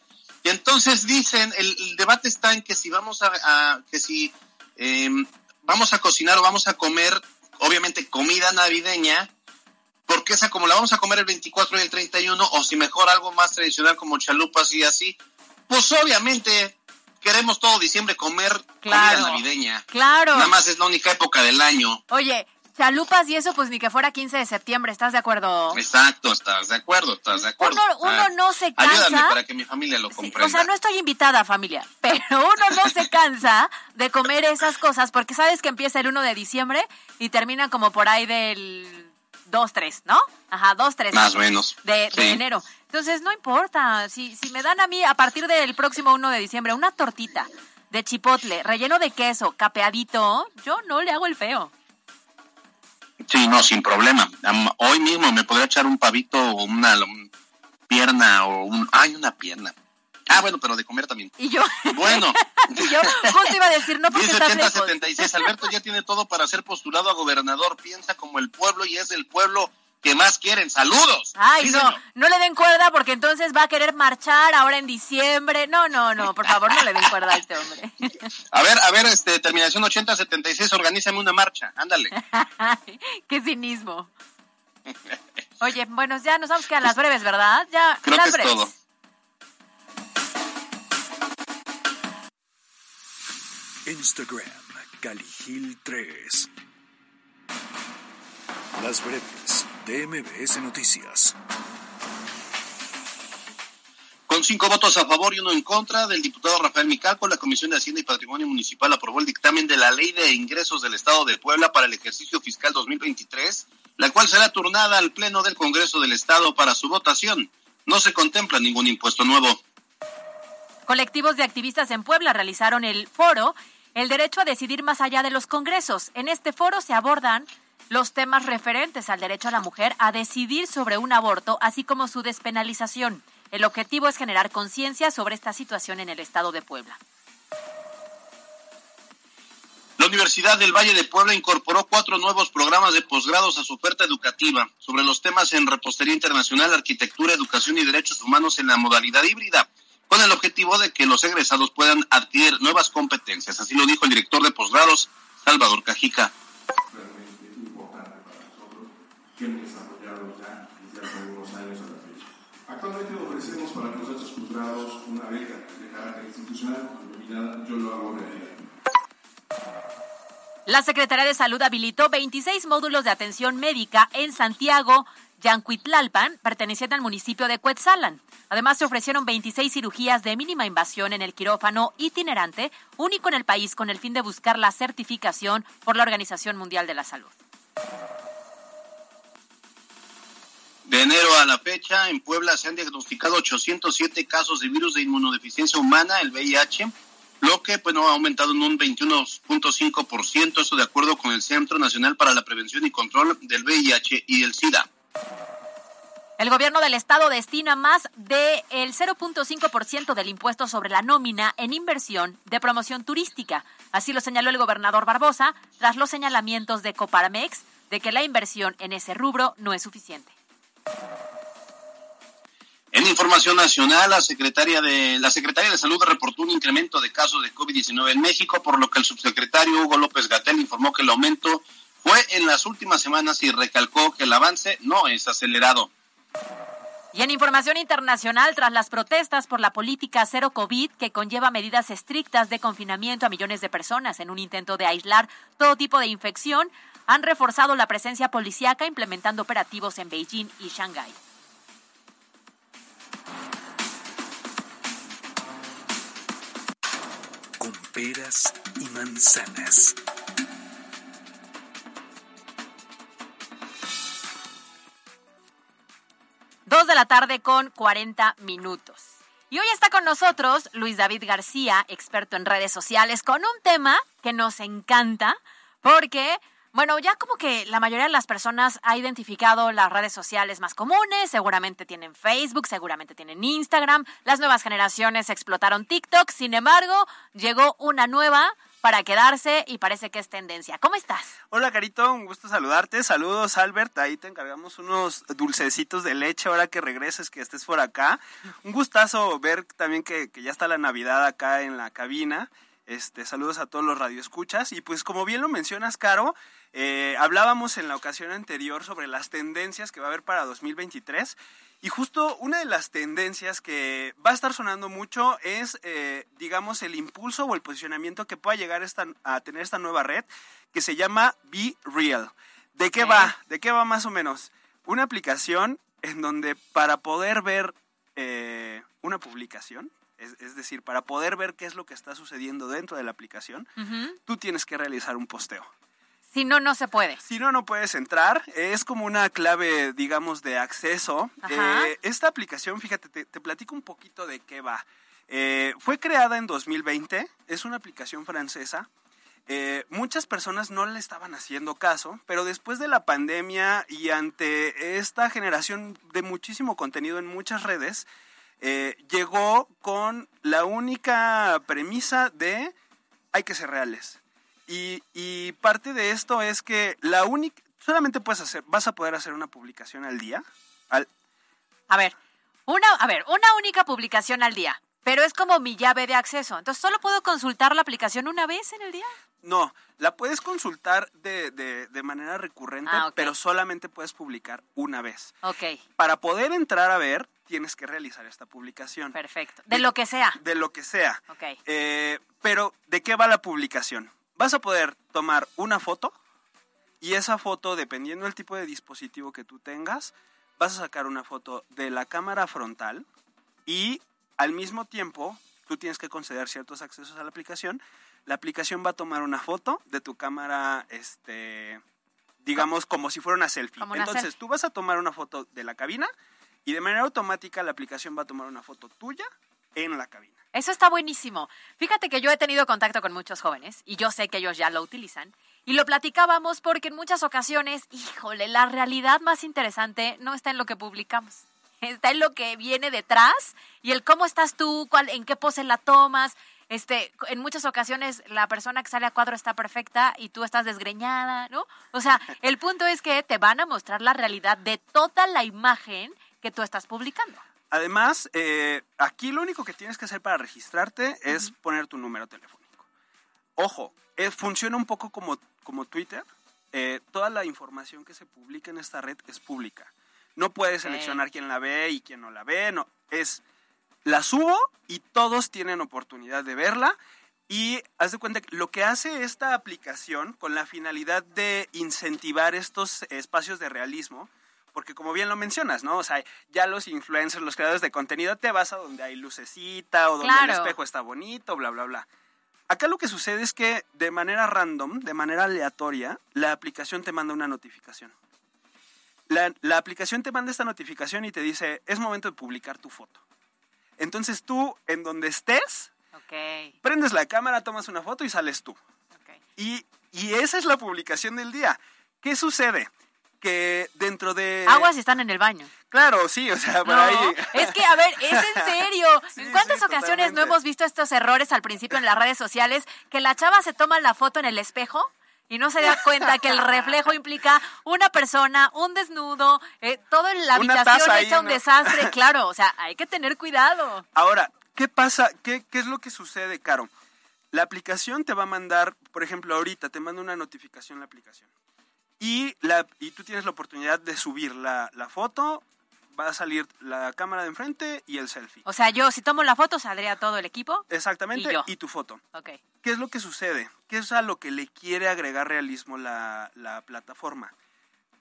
y entonces dicen, el, debate está en que si vamos a, que si em, vamos a cocinar o vamos a comer, obviamente comida navideña, porque esa como la vamos a comer el 24 y el 31, o si mejor algo más tradicional como chalupas y así, pues obviamente queremos todo diciembre comer comida navideña. Claro. Nada más es la única época del año. Oye, Chalupas y eso, pues ni que fuera 15 de septiembre, ¿estás de acuerdo? Exacto, estás de acuerdo, estás de acuerdo. Uno, ah, no se cansa. Ayúdame para que mi familia lo comprenda. o sea, no estoy invitada, familia, pero uno no se cansa de comer esas cosas porque sabes que empieza el 1 de diciembre y termina como por ahí del 2, 3, ¿no? Ajá, 2, 3. Más o menos. De, de, enero. Entonces, no importa. Si, si me dan a mí, a partir del próximo 1 de diciembre, una tortita de chipotle relleno de queso, capeadito, yo no le hago el feo. Sí, no, sin problema. Hoy mismo me podría echar un pavito o una pierna o un... ¡Ay, una pierna! Ah, bueno, pero de comer también. Y yo. Bueno. y yo justo iba a decir, no porque 8076, Alberto ya tiene todo para ser postulado a gobernador. Piensa como el pueblo y es del pueblo que más quieren. Saludos. Ay, no, no le den cuerda porque entonces va a querer marchar ahora en diciembre. No, no, no, por favor, no le den cuerda a este hombre. A ver, a ver, este, terminación 8076, organízame una marcha, ándale. Qué cinismo. Oye, bueno, ya nos vamos a quedar las breves, ¿verdad? Ya, Creo las que es todo. Instagram Caligil 3. Las breves de MBS Noticias. Con cinco votos a favor y uno en contra del diputado Rafael Micalco, la Comisión de Hacienda y Patrimonio Municipal aprobó el dictamen de la Ley de Ingresos del Estado de Puebla para el ejercicio fiscal 2023, la cual será turnada al Pleno del Congreso del Estado para su votación. No se contempla ningún impuesto nuevo. Colectivos de activistas en Puebla realizaron el foro El derecho a decidir más allá de los congresos. En este foro se abordan los temas referentes al derecho a la mujer a decidir sobre un aborto, así como su despenalización. El objetivo es generar conciencia sobre esta situación en el estado de Puebla. La Universidad del Valle de Puebla incorporó cuatro nuevos programas de posgrados a su oferta educativa sobre los temas en repostería internacional, arquitectura, educación y derechos humanos en la modalidad híbrida, con el objetivo de que los egresados puedan adquirir nuevas competencias. Así lo dijo el director de posgrados, Salvador Cajica. Actualmente ofrecemos para procesos culturales una beca de carácter institucional denominada Yo lo hago realidad. La Secretaría de Salud habilitó 26 módulos de atención médica en Santiago, Yancuitlalpan, perteneciente al municipio de Cuetzalan. Además, se ofrecieron 26 cirugías de mínima invasión en el quirófano itinerante, único en el país, con el fin de buscar la certificación por la Organización Mundial de la Salud. De enero a la fecha, en Puebla se han diagnosticado 807 casos de virus de inmunodeficiencia humana, el VIH, lo que ha aumentado en un 21.5%, eso de acuerdo con el Centro Nacional para la Prevención y Control del VIH y el SIDA. El gobierno del estado destina más del 0.5% del impuesto sobre la nómina en inversión de promoción turística. Así lo señaló el gobernador Barbosa tras los señalamientos de Coparmex de que la inversión en ese rubro no es suficiente. En información nacional, la secretaria de la Secretaría de Salud reportó un incremento de casos de COVID-19 en México, por lo que el subsecretario Hugo López Gatel informó que el aumento fue en las últimas semanas y recalcó que el avance no es acelerado. Y en información internacional, tras las protestas por la política cero COVID que conlleva medidas estrictas de confinamiento a millones de personas en un intento de aislar todo tipo de infección, han reforzado la presencia policíaca implementando operativos en Beijing y Shanghái. Con peras y manzanas. Dos de la tarde con 40 minutos. Y hoy está con nosotros Luis David García, experto en redes sociales, con un tema que nos encanta porque bueno, ya como que la mayoría de las personas ha identificado las redes sociales más comunes, seguramente tienen Facebook, seguramente tienen Instagram, las nuevas generaciones explotaron TikTok, sin embargo, llegó una nueva para quedarse y parece que es tendencia. ¿Cómo estás? Hola, Carito, un gusto saludarte. Saludos, Albert. Ahí te encargamos unos dulcecitos de leche ahora que regreses, que estés por acá. Un gustazo ver también que, que ya está la Navidad acá en la cabina. Este, saludos a todos los radioescuchas. Y pues como bien lo mencionas, Caro, eh, hablábamos en la ocasión anterior sobre las tendencias que va a haber para 2023. Y justo una de las tendencias que va a estar sonando mucho es, eh, digamos, el impulso o el posicionamiento que pueda llegar esta, a tener esta nueva red que se llama Be Real. ¿De qué va? ¿De qué va más o menos? Una aplicación en donde para poder ver eh, una publicación, es, decir, para poder ver qué es lo que está sucediendo dentro de la aplicación, tú tienes que realizar un posteo. Si no, no se puede. Si no, no puedes entrar. Es como una clave, digamos, de acceso. Eh, esta aplicación, fíjate, te, platico un poquito de qué va. Eh, fue creada en 2020, es una aplicación francesa. Eh, muchas personas no le estaban haciendo caso, pero después de la pandemia y ante esta generación de muchísimo contenido en muchas redes, llegó con la única premisa de hay que ser reales. Y, parte de esto es que la única, solamente puedes hacer, vas a poder hacer una publicación al día. Al... A ver, una, a ver, una única publicación al día, pero es como mi llave de acceso. Entonces, ¿solo puedo consultar la aplicación una vez en el día? No, la puedes consultar de, de, manera recurrente, ah, pero solamente puedes publicar una vez. Ok. Para poder entrar a ver, tienes que realizar esta publicación. Perfecto. De, de lo que sea. De lo que sea. Ok. Eh, pero, ¿de qué va la publicación? Vas a poder tomar una foto y esa foto, dependiendo del tipo de dispositivo que tú tengas, vas a sacar una foto de la cámara frontal y al mismo tiempo tú tienes que conceder ciertos accesos a la aplicación. La aplicación va a tomar una foto de tu cámara, este, digamos, como si fuera una selfie. Una Entonces, selfie. tú vas a tomar una foto de la cabina y de manera automática la aplicación va a tomar una foto tuya en la cabina. Eso está buenísimo. Fíjate que yo he tenido contacto con muchos jóvenes y yo sé que ellos ya lo utilizan. Y lo platicábamos porque en muchas ocasiones, híjole, la realidad más interesante no está en lo que publicamos, está en lo que viene detrás y el cómo estás tú, cuál, en qué pose la tomas. Este, en muchas ocasiones la persona que sale a cuadro está perfecta y tú estás desgreñada, ¿no? O sea, el punto es que te van a mostrar la realidad de toda la imagen que tú estás publicando. Además, eh, aquí lo único que tienes que hacer para registrarte es uh -huh. poner tu número telefónico. Ojo, eh, funciona un poco como, como Twitter. Eh, toda la información que se publica en esta red es pública. No puedes okay. seleccionar quién la ve y quién no la ve. No, es la subo y todos tienen oportunidad de verla. Y haz de cuenta que lo que hace esta aplicación con la finalidad de incentivar estos espacios de realismo porque como bien lo mencionas, ¿no? O sea, ya los influencers, los creadores de contenido, te vas a donde hay lucecita o donde el espejo está bonito, bla, bla, bla. Acá lo que sucede es que de manera random, de manera aleatoria, la aplicación te manda una notificación. La, aplicación te manda esta notificación y te dice, es momento de publicar tu foto. Entonces tú, en donde estés, prendes la cámara, tomas una foto y sales tú. Okay. Y, y esa es la publicación del día. ¿Qué sucede? que dentro de... Aguas están en el baño. Claro, sí, o sea, por ahí... Es que, a ver, es en serio. ¿En cuántas ocasiones no hemos visto estos errores al principio en las redes sociales? Que la chava se toma la foto en el espejo y no se da cuenta que el reflejo implica una persona, un desnudo, eh, todo la habitación hecha un desastre. Claro, o sea, hay que tener cuidado. Ahora, ¿qué pasa? ¿Qué, qué es lo que sucede, Caro? La aplicación te va a mandar, por ejemplo, ahorita te manda una notificación la aplicación y, la, y tú tienes la oportunidad de subir la, la foto va a salir la cámara de enfrente y el selfie. O sea, yo si tomo la foto saldría todo el equipo. Exactamente, y, yo. y tu foto. Ok. ¿Qué es lo que sucede? ¿Qué es a lo que le quiere agregar realismo la, la plataforma?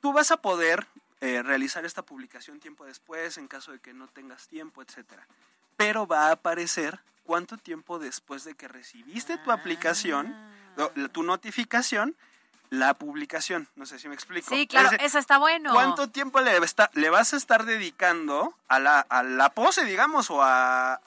Tú vas a poder eh, realizar esta publicación tiempo después, en caso de que no tengas tiempo, etc. Pero va a aparecer cuánto tiempo después de que recibiste tu ah. aplicación, tu notificación, la publicación. No sé si me explico. Sí, claro, eso está bueno. ¿Cuánto tiempo le, está, le vas a estar dedicando a la, a la pose, digamos, o a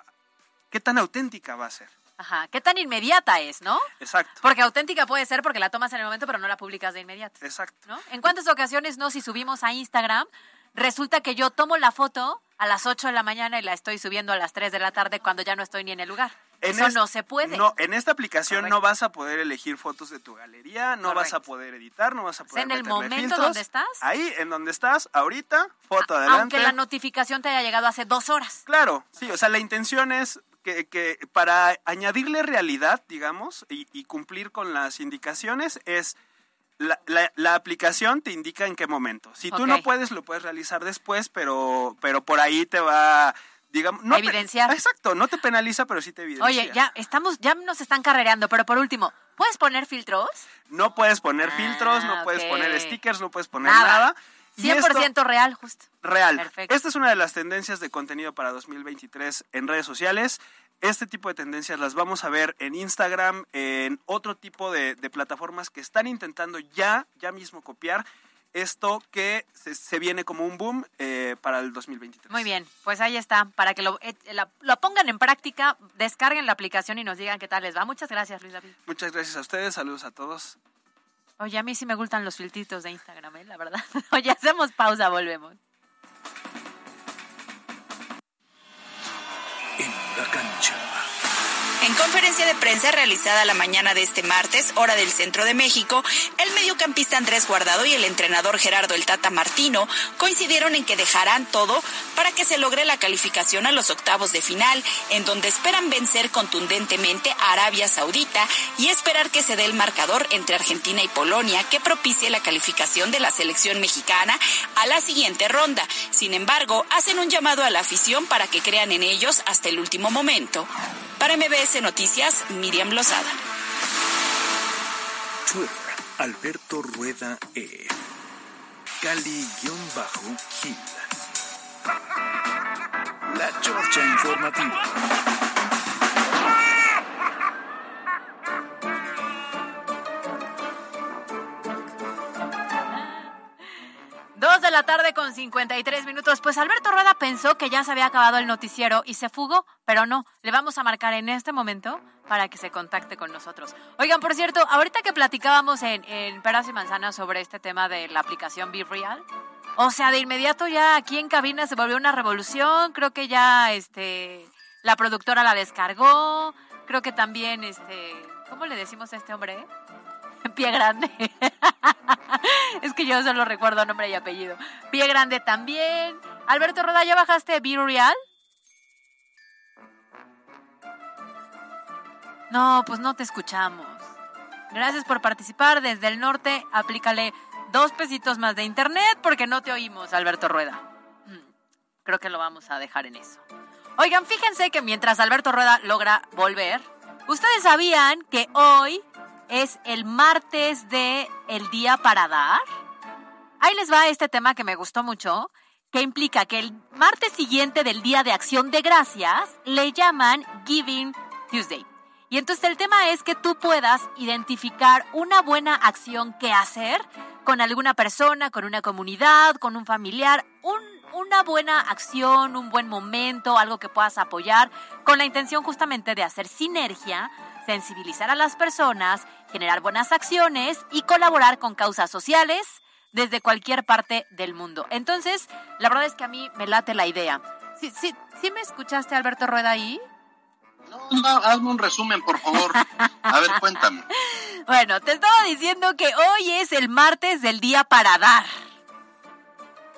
qué tan auténtica va a ser? Ajá, qué tan inmediata es, ¿no? Exacto. Porque auténtica puede ser porque la tomas en el momento, pero no la publicas de inmediato. Exacto. ¿En cuántas ocasiones no si subimos a Instagram, resulta que yo tomo la foto a las 8 de la mañana y la estoy subiendo a las 3 de la tarde cuando ya no estoy ni en el lugar? Eso no se puede. No, en esta aplicación no vas a poder elegir fotos de tu galería, no vas a poder editar, no vas a poder. O sea, en el momento donde estás. Ahí, en donde estás, ahorita, foto adelante. Aunque la notificación te haya llegado hace dos horas. Claro, sí, o sea, la intención es que, que para añadirle realidad, digamos, y, cumplir con las indicaciones, es. La, la, aplicación te indica en qué momento. Si tú no puedes, lo puedes realizar después, pero, pero por ahí te va digamos, no evidenciar. Exacto, no te penaliza, pero sí te evidencia. Oye, ya estamos, ya nos están carrereando, pero por último, ¿puedes poner filtros? No puedes poner ah, filtros, no puedes poner stickers, no puedes poner nada. nada. 100% real, justo. Real. Perfecto. Esta es una de las tendencias de contenido para 2023 en redes sociales. Este tipo de tendencias las vamos a ver en Instagram, en otro tipo de, de plataformas que están intentando ya, ya mismo copiar esto que se, viene como un boom eh, para el 2023. Muy bien, pues ahí está, para que lo, eh, lo, pongan en práctica, descarguen la aplicación y nos digan qué tal les va. Muchas gracias, Luis David. Muchas gracias a ustedes, saludos a todos. Oye, a mí sí me gustan los filtritos de Instagram, ¿eh? la verdad. Oye, hacemos pausa, volvemos. En la cancha. En conferencia de prensa realizada la mañana de este martes, hora del centro de México, el mediocampista Andrés Guardado y el entrenador Gerardo El Tata Martino coincidieron en que dejarán todo para que se logre la calificación a los octavos de final, en donde esperan vencer contundentemente a Arabia Saudita y esperar que se dé el marcador entre Argentina y Polonia que propicie la calificación de la selección mexicana a la siguiente ronda. Sin embargo, hacen un llamado a la afición para que crean en ellos hasta el último momento. Para MBS Noticias, Miriam Lozada. Twitter, Alberto Rueda E. Cali-Gil. La Chorcha Informativa. De la tarde con 53 minutos. Pues Alberto Rueda pensó que ya se había acabado el noticiero y se fugó, pero no. Le vamos a marcar en este momento para que se contacte con nosotros. Oigan, por cierto, ahorita que platicábamos en, en Peras y Manzanas sobre este tema de la aplicación Be Real, o sea, de inmediato ya aquí en cabina se volvió una revolución. Creo que ya este la productora la descargó. Creo que también este, ¿cómo le decimos a este hombre? Pie grande. es que yo solo recuerdo nombre y apellido. Pie grande también. Alberto Roda, ¿ya bajaste Be Real? No, pues no te escuchamos. Gracias por participar. Desde el norte, aplícale dos pesitos más de internet porque no te oímos, Alberto Rueda. Mm, creo que lo vamos a dejar en eso. Oigan, fíjense que mientras Alberto Rueda logra volver, ustedes sabían que hoy es el martes de el día para dar. Ahí les va este tema que me gustó mucho, que implica que el martes siguiente del Día de Acción de Gracias le llaman Giving Tuesday. Y entonces el tema es que tú puedas identificar una buena acción que hacer con alguna persona, con una comunidad, con un familiar, una buena acción, un buen momento, algo que puedas apoyar, con la intención justamente de hacer sinergia, sensibilizar a las personas, generar buenas acciones y colaborar con causas sociales desde cualquier parte del mundo. Entonces, la verdad es que a mí me late la idea. ¿Sí, sí, ¿sí me escuchaste, Alberto Rueda, ahí? No, no, hazme un resumen, por favor. A ver, cuéntame. Bueno, te estaba diciendo que hoy es el martes del día para dar.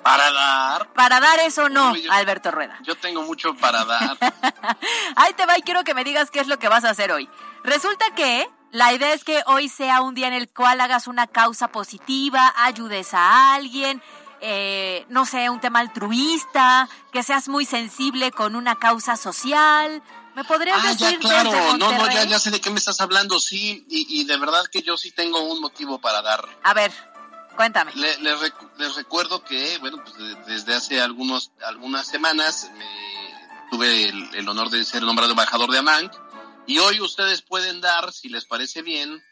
¿Para dar? Para dar eso no, Alberto Rueda. Yo tengo mucho para dar. Ahí te va y quiero que me digas qué es lo que vas a hacer hoy. Resulta que la idea es que hoy sea un día en el cual hagas una causa positiva, ayudes a alguien, eh, no sé, un tema altruista, que seas muy sensible con una causa social. ¿Me podrías ah, decir? Ya, claro, no, no, ya, ya sé de qué me estás hablando, sí, y, y de verdad que yo sí tengo un motivo para dar. A ver, cuéntame. les, les, recuerdo que, bueno, pues desde hace algunos, algunas semanas tuve el, el, honor de ser nombrado embajador de Amanc, y hoy ustedes pueden dar, si les parece bien,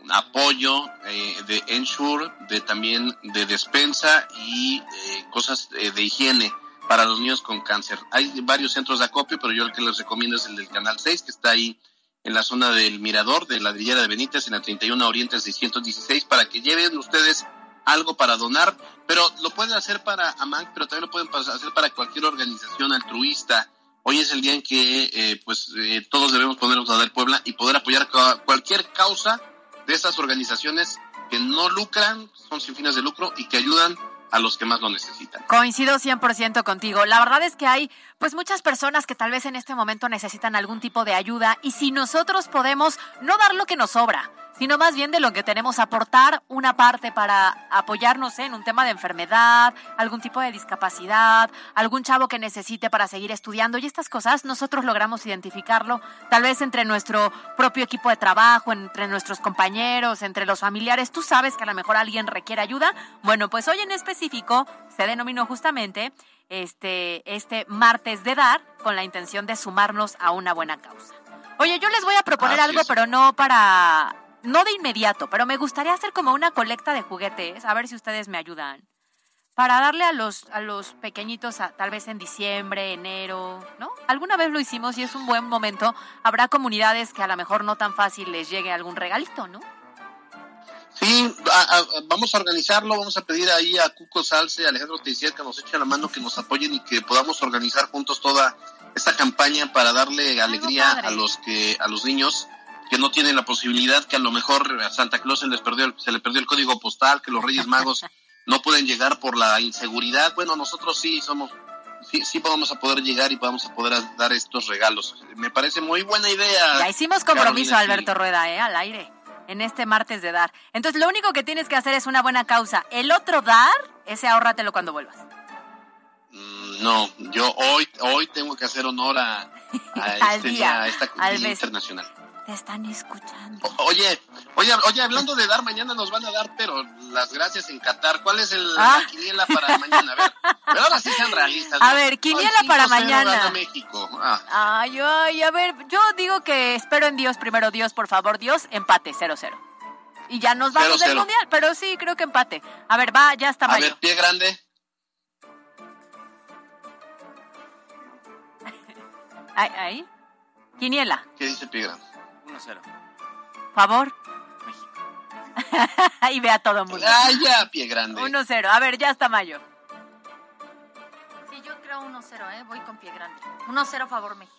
un apoyo eh, de Ensure, de también de despensa y eh, cosas eh, de higiene para los niños con cáncer. Hay varios centros de acopio, pero yo el que les recomiendo es el del Canal 6, que está ahí en la zona del Mirador, de la Villera de Benítez, en la 31 Oriente 616, para que lleven ustedes algo para donar, pero lo pueden hacer para AMANC, pero también lo pueden hacer para cualquier organización altruista. Hoy es el día en que eh, pues eh, todos debemos ponernos a dar Puebla y poder apoyar cualquier causa de esas organizaciones que no lucran, son sin fines de lucro y que ayudan a los que más lo necesitan. Coincido 100% contigo. La verdad es que hay pues muchas personas que tal vez en este momento necesitan algún tipo de ayuda y si nosotros podemos no dar lo que nos sobra, sino más bien de lo que tenemos aportar una parte para apoyarnos en un tema de enfermedad, algún tipo de discapacidad, algún chavo que necesite para seguir estudiando y estas cosas, nosotros logramos identificarlo, tal vez entre nuestro propio equipo de trabajo, entre nuestros compañeros, entre los familiares, tú sabes que a lo mejor alguien requiere ayuda. Bueno, pues hoy en específico se denominó justamente este, este martes de dar con la intención de sumarnos a una buena causa. Oye, yo les voy a proponer algo, pero no para no de inmediato, pero me gustaría hacer como una colecta de juguetes, a ver si ustedes me ayudan. Para darle a los, a los pequeñitos, tal vez en diciembre, enero, ¿no? Alguna vez lo hicimos y es un buen momento. Habrá comunidades que a lo mejor no tan fácil les llegue algún regalito, ¿no? Sí, vamos a organizarlo, vamos a pedir ahí a Cuco Salce, a Alejandro Teixeira que nos echen la mano, que nos apoyen y que podamos organizar juntos toda esta campaña para darle alegría a los que a los niños que no tienen la posibilidad, que a lo mejor a Santa Claus se les perdió, se le perdió el código postal, que los Reyes Magos no pueden llegar por la inseguridad. Bueno, nosotros sí somos, sí, sí vamos a poder llegar y vamos a poder dar estos regalos. Me parece muy buena idea. Ya hicimos compromiso, Alberto Rueda, ¿eh? al aire, en este martes de dar. Entonces, lo único que tienes que hacer es una buena causa. El otro dar, ese ahórratelo cuando vuelvas. Mm, no, yo hoy, hoy tengo que hacer honor a, a este día, a esta día internacional Te están escuchando. O- Oye, oye, oye, hablando de dar, mañana nos van a dar, pero las gracias en Qatar. ¿Cuál es el, Ah. la quiniela para mañana? A ver, pero ahora sí sean realistas. A ver, quiniela para 5-0 mañana. México. Ah, Ay, ay, a ver, yo digo que espero en Dios, primero Dios, por favor, Dios, empate, 0-0. Y ya nos vamos del 0-0. mundial, pero sí, creo que empate. A ver, va, ya está a Mayo. ver, pie grande. Ahí, ahí. Quiniela, ¿Qué dice pie grande? 1-0. favor. Ahí ve a todo mundo. Ah, ya, pie grande. 1-0. A ver, ya está Mayo. Sí, yo creo 1-0, ¿eh? Voy con pie grande. 1-0 favor México.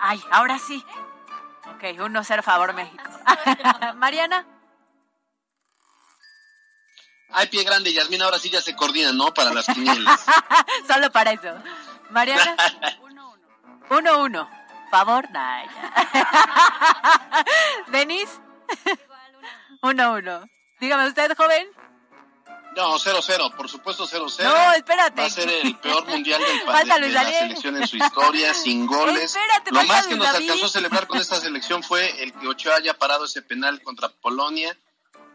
Ay, ahora sí. Ok, 1-0 favor México. Mariana. Ay, pie grande, Yasmín, ahora sí ya se coordinan, ¿no? Para las quinielas. Solo para eso. Mariana. 1-1. Favor, nah, ya. Denis. 1-1. Dígame usted, joven. No, 0-0, por supuesto 0-0. No, espérate. Va a ser el peor mundial del pa- Falta de, la selección en su historia, sin goles. Espérate, Lo más que nos David. alcanzó a celebrar con esta selección fue el que Ochoa haya parado ese penal contra Polonia.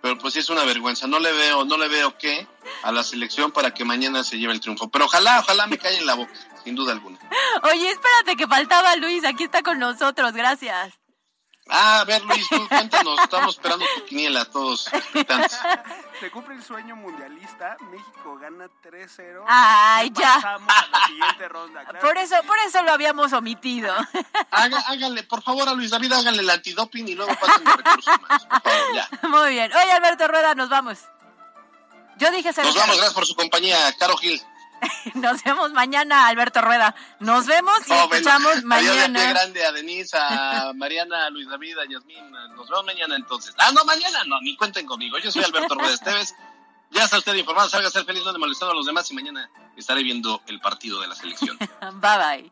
Pero pues sí es una vergüenza. No le veo, no le veo qué a la selección para que mañana se lleve el triunfo. Pero ojalá, ojalá me calle en la boca, sin duda alguna. Oye, espérate que faltaba Luis. Aquí está con nosotros. Gracias. Ah, a ver Luis, tú cuéntanos, estamos esperando tu quiniela todos expectantes. Se cumple el sueño mundialista. México gana 3-0. Ay, ya. Pasamos a la siguiente ronda. claro Por eso, por eso lo habíamos omitido. Haga, háganle, por favor, a Luis David, háganle el antidoping y luego pasen de recursos humanos. Por favor, ya. Muy bien. Oye, Alberto Rueda, nos vamos. Yo dije Nos vamos, gracias por su compañía, Caro Gil. Nos vemos mañana, Alberto Rueda. Nos vemos y No, bueno, escuchamos Adiós mañana. grande a Denise, a Mariana, a Luis David, a Yasmín. Nos vemos mañana entonces. Ah, no, mañana no, ni cuenten conmigo. Yo soy Alberto Rueda Esteves. Ya está usted informado, salga a ser feliz, no de molestando a los demás y mañana estaré viendo el partido de la selección. Bye bye.